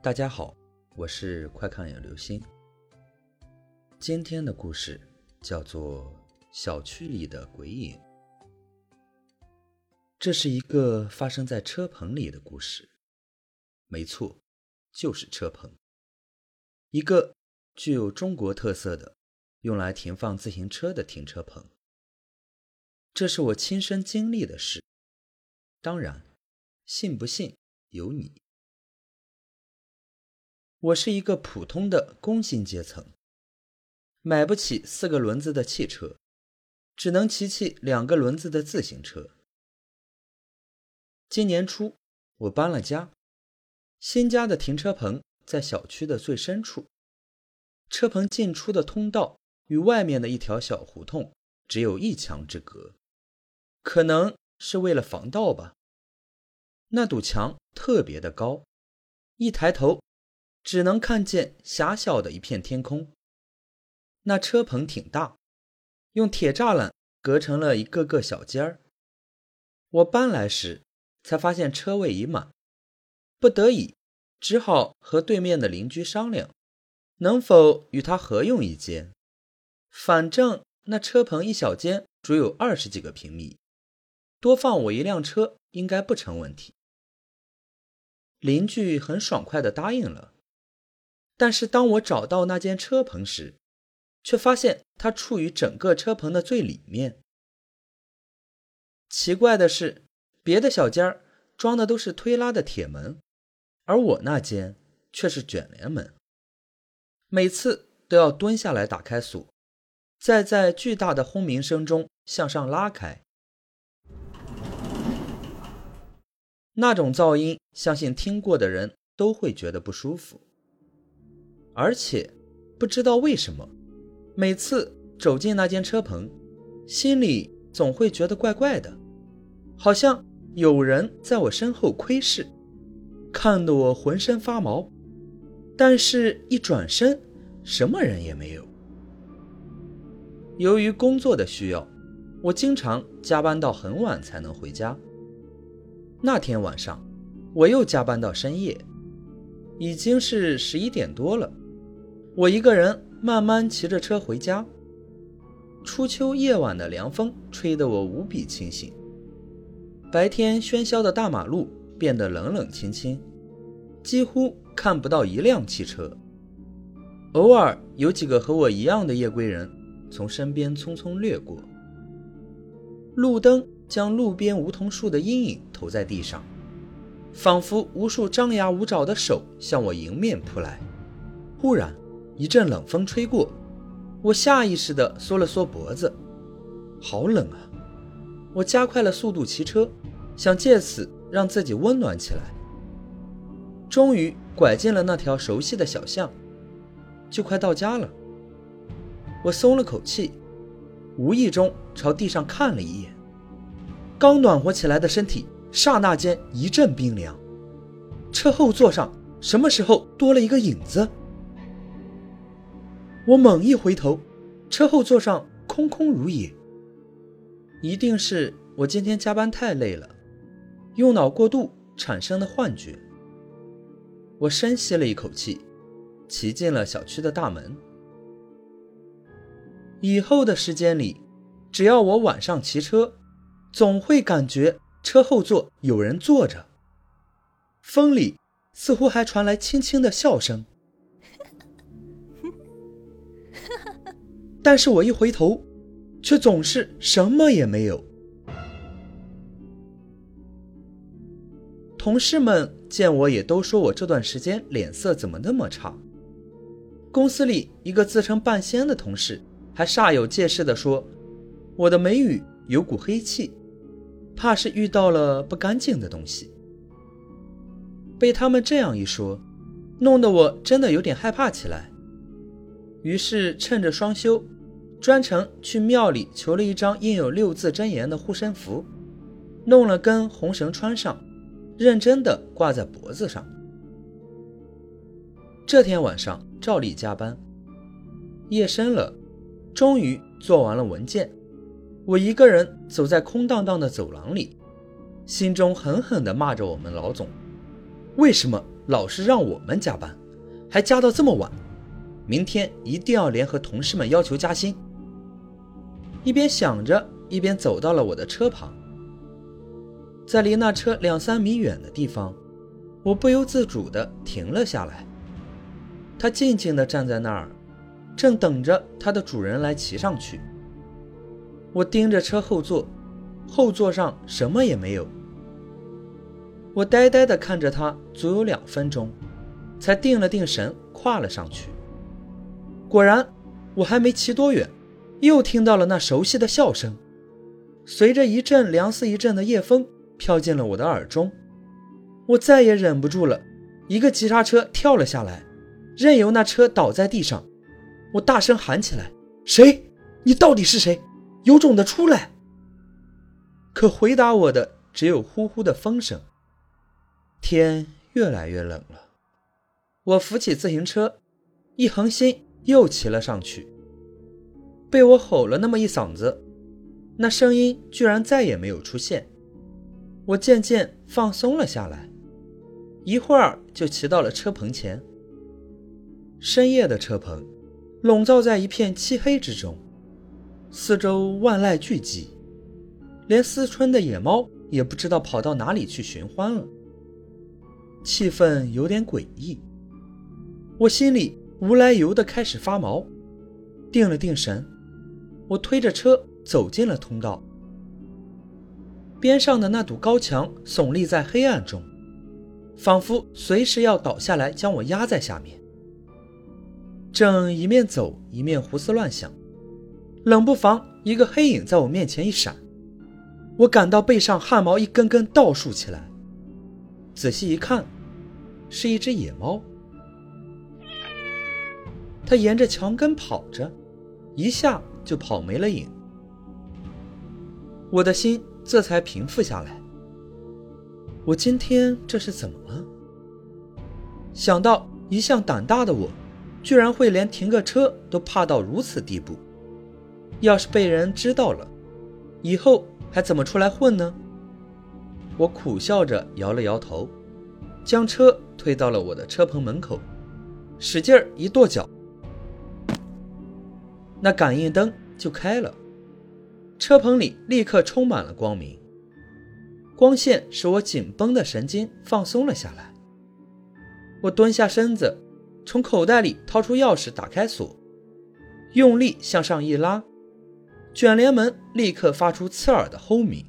大家好，我是快看有流星。今天的故事叫做《小区里的鬼影》。这是一个发生在车棚里的故事，没错，就是车棚，一个具有中国特色的用来停放自行车的停车棚。这是我亲身经历的事，当然，信不信由你。我是一个普通的工薪阶层，买不起四个轮子的汽车，只能骑骑两个轮子的自行车。今年初，我搬了家，新家的停车棚在小区的最深处，车棚进出的通道与外面的一条小胡同只有一墙之隔，可能是为了防盗吧。那堵墙特别的高，一抬头。只能看见狭小的一片天空。那车棚挺大，用铁栅栏隔成了一个个小间儿。我搬来时才发现车位已满，不得已只好和对面的邻居商量，能否与他合用一间。反正那车棚一小间足有二十几个平米，多放我一辆车应该不成问题。邻居很爽快地答应了。但是当我找到那间车棚时，却发现它处于整个车棚的最里面。奇怪的是，别的小间儿装的都是推拉的铁门，而我那间却是卷帘门。每次都要蹲下来打开锁，再在巨大的轰鸣声中向上拉开。那种噪音，相信听过的人都会觉得不舒服。而且，不知道为什么，每次走进那间车棚，心里总会觉得怪怪的，好像有人在我身后窥视，看得我浑身发毛。但是，一转身，什么人也没有。由于工作的需要，我经常加班到很晚才能回家。那天晚上，我又加班到深夜，已经是十一点多了。我一个人慢慢骑着车回家。初秋夜晚的凉风吹得我无比清醒。白天喧嚣的大马路变得冷冷清清，几乎看不到一辆汽车。偶尔有几个和我一样的夜归人从身边匆匆掠过。路灯将路边梧桐树的阴影投在地上，仿佛无数张牙舞爪的手向我迎面扑来。忽然。一阵冷风吹过，我下意识地缩了缩脖子，好冷啊！我加快了速度骑车，想借此让自己温暖起来。终于拐进了那条熟悉的小巷，就快到家了。我松了口气，无意中朝地上看了一眼，刚暖和起来的身体刹那间一阵冰凉。车后座上什么时候多了一个影子？我猛一回头，车后座上空空如也。一定是我今天加班太累了，用脑过度产生的幻觉。我深吸了一口气，骑进了小区的大门。以后的时间里，只要我晚上骑车，总会感觉车后座有人坐着。风里似乎还传来轻轻的笑声。但是我一回头，却总是什么也没有。同事们见我也都说我这段时间脸色怎么那么差。公司里一个自称半仙的同事还煞有介事地说，我的眉宇有股黑气，怕是遇到了不干净的东西。被他们这样一说，弄得我真的有点害怕起来。于是趁着双休，专程去庙里求了一张印有六字真言的护身符，弄了根红绳穿上，认真的挂在脖子上。这天晚上照例加班，夜深了，终于做完了文件，我一个人走在空荡荡的走廊里，心中狠狠地骂着我们老总：为什么老是让我们加班，还加到这么晚。明天一定要联合同事们要求加薪。一边想着，一边走到了我的车旁，在离那车两三米远的地方，我不由自主地停了下来。它静静地站在那儿，正等着它的主人来骑上去。我盯着车后座，后座上什么也没有。我呆呆地看着它，足有两分钟，才定了定神，跨了上去。果然，我还没骑多远，又听到了那熟悉的笑声，随着一阵凉似一阵的夜风飘进了我的耳中。我再也忍不住了，一个急刹车跳了下来，任由那车倒在地上。我大声喊起来：“谁？你到底是谁？有种的出来！”可回答我的只有呼呼的风声。天越来越冷了，我扶起自行车，一横心。又骑了上去，被我吼了那么一嗓子，那声音居然再也没有出现。我渐渐放松了下来，一会儿就骑到了车棚前。深夜的车棚，笼罩在一片漆黑之中，四周万籁俱寂，连思春的野猫也不知道跑到哪里去寻欢了。气氛有点诡异，我心里。无来由的开始发毛，定了定神，我推着车走进了通道。边上的那堵高墙耸立在黑暗中，仿佛随时要倒下来将我压在下面。正一面走一面胡思乱想，冷不防一个黑影在我面前一闪，我感到背上汗毛一根根倒竖起来。仔细一看，是一只野猫。他沿着墙根跑着，一下就跑没了影。我的心这才平复下来。我今天这是怎么了？想到一向胆大的我，居然会连停个车都怕到如此地步，要是被人知道了，以后还怎么出来混呢？我苦笑着摇了摇头，将车推到了我的车棚门口，使劲儿一跺脚。那感应灯就开了，车棚里立刻充满了光明。光线使我紧绷的神经放松了下来。我蹲下身子，从口袋里掏出钥匙，打开锁，用力向上一拉，卷帘门立刻发出刺耳的轰鸣，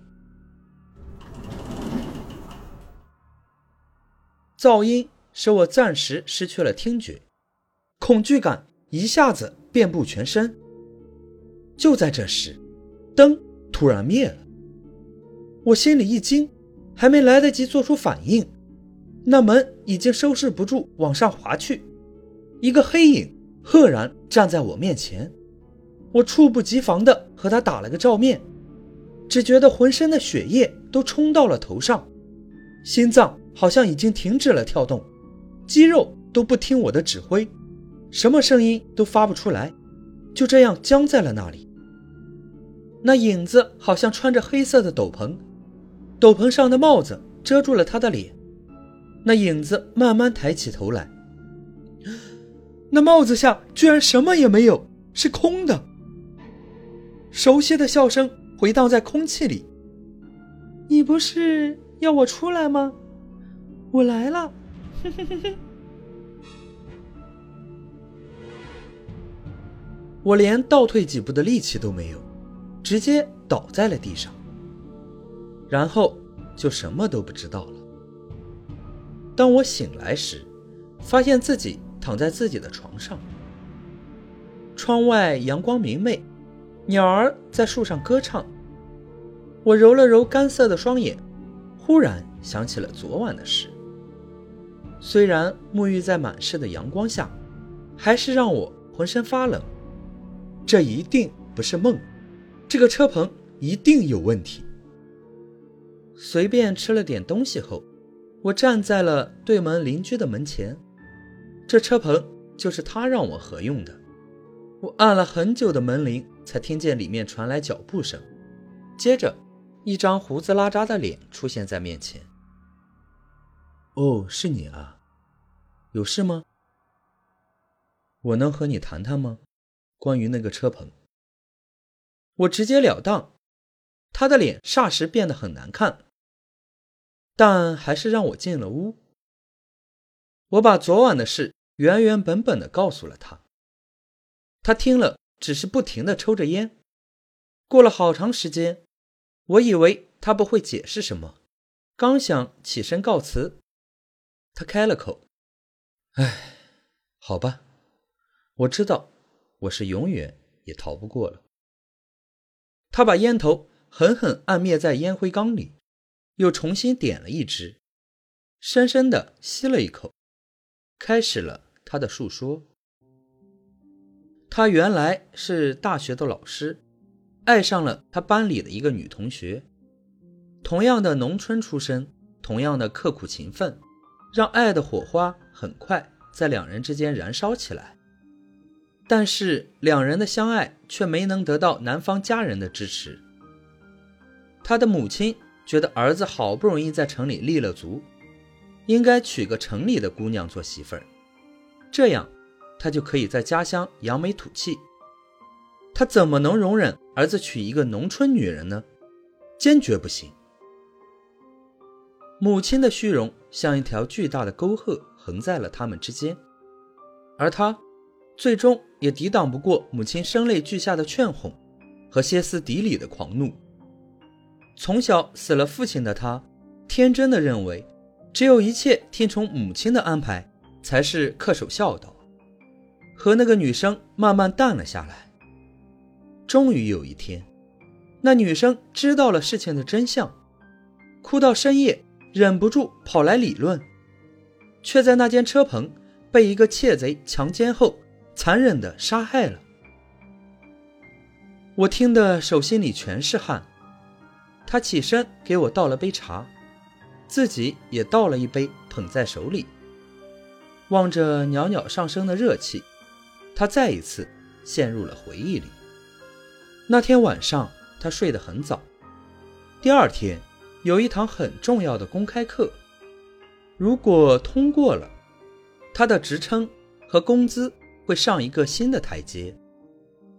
噪音使我暂时失去了听觉，恐惧感一下子。遍布全身。就在这时，灯突然灭了。我心里一惊，还没来得及做出反应，那门已经收拾不住往上滑去，一个黑影赫然站在我面前。我猝不及防地和他打了个照面，只觉得浑身的血液都冲到了头上，心脏好像已经停止了跳动，肌肉都不听我的指挥。什么声音都发不出来，就这样僵在了那里。那影子好像穿着黑色的斗篷，斗篷上的帽子遮住了他的脸。那影子慢慢抬起头来，那帽子下居然什么也没有，是空的。熟悉的笑声回荡在空气里：“你不是要我出来吗？我来了。”。我连倒退几步的力气都没有，直接倒在了地上，然后就什么都不知道了。当我醒来时，发现自己躺在自己的床上，窗外阳光明媚，鸟儿在树上歌唱。我揉了揉干涩的双眼，忽然想起了昨晚的事。虽然沐浴在满室的阳光下，还是让我浑身发冷。这一定不是梦，这个车棚一定有问题。随便吃了点东西后，我站在了对门邻居的门前。这车棚就是他让我合用的。我按了很久的门铃，才听见里面传来脚步声。接着，一张胡子拉碴的脸出现在面前。“哦，是你啊，有事吗？我能和你谈谈吗？关于那个车棚。我直截了当，他的脸霎时变得很难看，但还是让我进了屋。我把昨晚的事原原本本的告诉了他。他听了，只是不停的抽着烟。过了好长时间，我以为他不会解释什么，刚想起身告辞，他开了口：“哎，好吧，我知道，我是永远也逃不过了。”他把烟头狠狠按灭在烟灰缸里，又重新点了一支，深深的吸了一口，开始了他的述说。他原来是大学的老师。爱上了他班里的一个女同学，同样的农村出身，同样的刻苦勤奋，让爱的火花很快在两人之间燃烧起来。但是两人的相爱却没能得到男方家人的支持。他的母亲觉得儿子好不容易在城里立了足，应该娶个城里的姑娘做媳妇儿，这样他就可以在家乡扬眉吐气。他怎么能容忍儿子娶一个农村女人呢？坚决不行。母亲的虚荣像一条巨大的沟壑横在了他们之间，而他最终也抵挡不过母亲声泪俱下的劝哄和歇斯底里的狂怒。从小死了父亲的他，天真的认为，只有一切听从母亲的安排才是恪守孝道，和那个女生慢慢淡了下来。终于有一天，那女生知道了事情的真相，哭到深夜，忍不住跑来理论，却在那间车棚被一个窃贼强奸后，残忍的杀害了。我听得手心里全是汗。他起身给我倒了杯茶，自己也倒了一杯，捧在手里，望着袅袅上升的热气，他再一次陷入了回忆里。那天晚上，他睡得很早。第二天有一堂很重要的公开课，如果通过了，他的职称和工资会上一个新的台阶，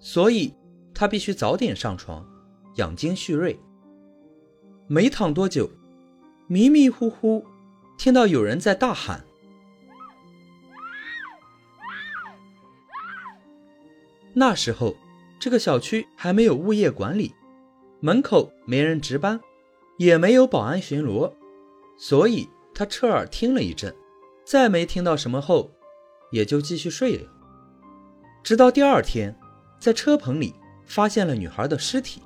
所以他必须早点上床，养精蓄锐。没躺多久，迷迷糊糊听到有人在大喊。那时候。这个小区还没有物业管理，门口没人值班，也没有保安巡逻，所以他侧耳听了一阵，再没听到什么后，也就继续睡了。直到第二天，在车棚里发现了女孩的尸体，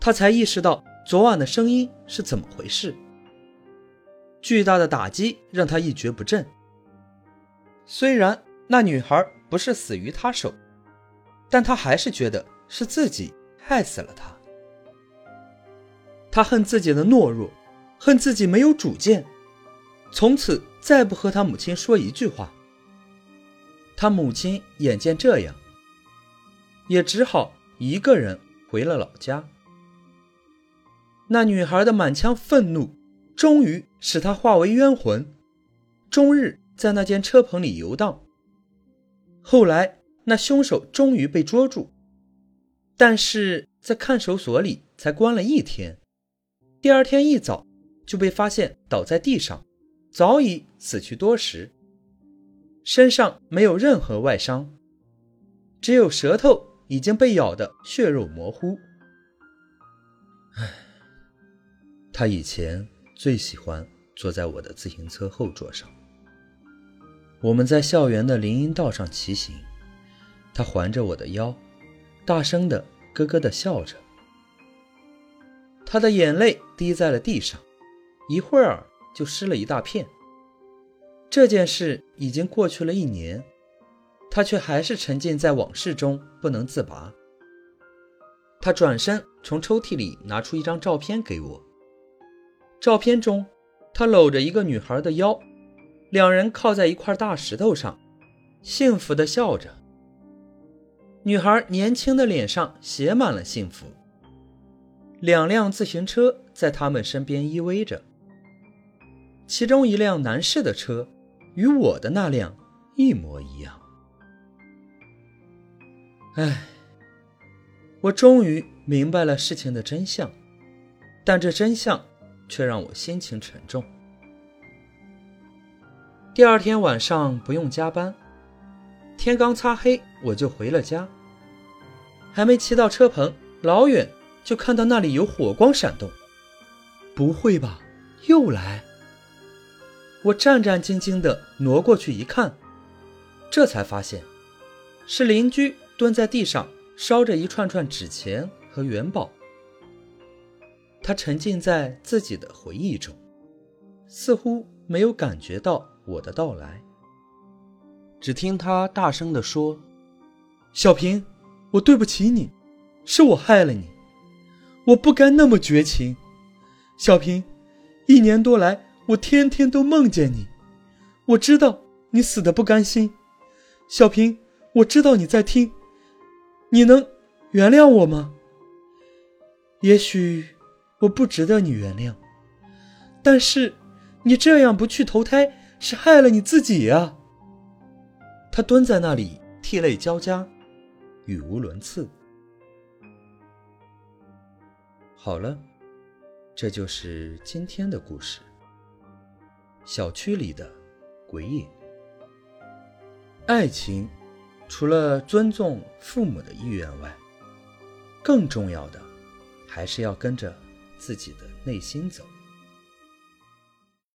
他才意识到昨晚的声音是怎么回事。巨大的打击让他一蹶不振。虽然那女孩不是死于他手。但他还是觉得是自己害死了他。他恨自己的懦弱，恨自己没有主见，从此再不和他母亲说一句话。他母亲眼见这样，也只好一个人回了老家。那女孩的满腔愤怒，终于使他化为冤魂，终日在那间车棚里游荡。后来。那凶手终于被捉住，但是在看守所里才关了一天，第二天一早就被发现倒在地上，早已死去多时，身上没有任何外伤，只有舌头已经被咬得血肉模糊。唉，他以前最喜欢坐在我的自行车后座上，我们在校园的林荫道上骑行。他环着我的腰，大声的咯咯的笑着。他的眼泪滴在了地上，一会儿就湿了一大片。这件事已经过去了一年，他却还是沉浸在往事中不能自拔。他转身从抽屉里拿出一张照片给我。照片中，他搂着一个女孩的腰，两人靠在一块大石头上，幸福的笑着。女孩年轻的脸上写满了幸福。两辆自行车在他们身边依偎着，其中一辆男士的车与我的那辆一模一样。唉，我终于明白了事情的真相，但这真相却让我心情沉重。第二天晚上不用加班，天刚擦黑我就回了家。还没骑到车棚，老远就看到那里有火光闪动。不会吧，又来？我战战兢兢地挪过去一看，这才发现是邻居蹲在地上烧着一串串纸钱和元宝。他沉浸在自己的回忆中，似乎没有感觉到我的到来。只听他大声地说：“小平。”我对不起你，是我害了你，我不该那么绝情。小平，一年多来，我天天都梦见你，我知道你死的不甘心。小平，我知道你在听，你能原谅我吗？也许我不值得你原谅，但是你这样不去投胎，是害了你自己呀。他蹲在那里，涕泪交加。语无伦次。好了，这就是今天的故事。小区里的鬼影。爱情，除了尊重父母的意愿外，更重要的，还是要跟着自己的内心走。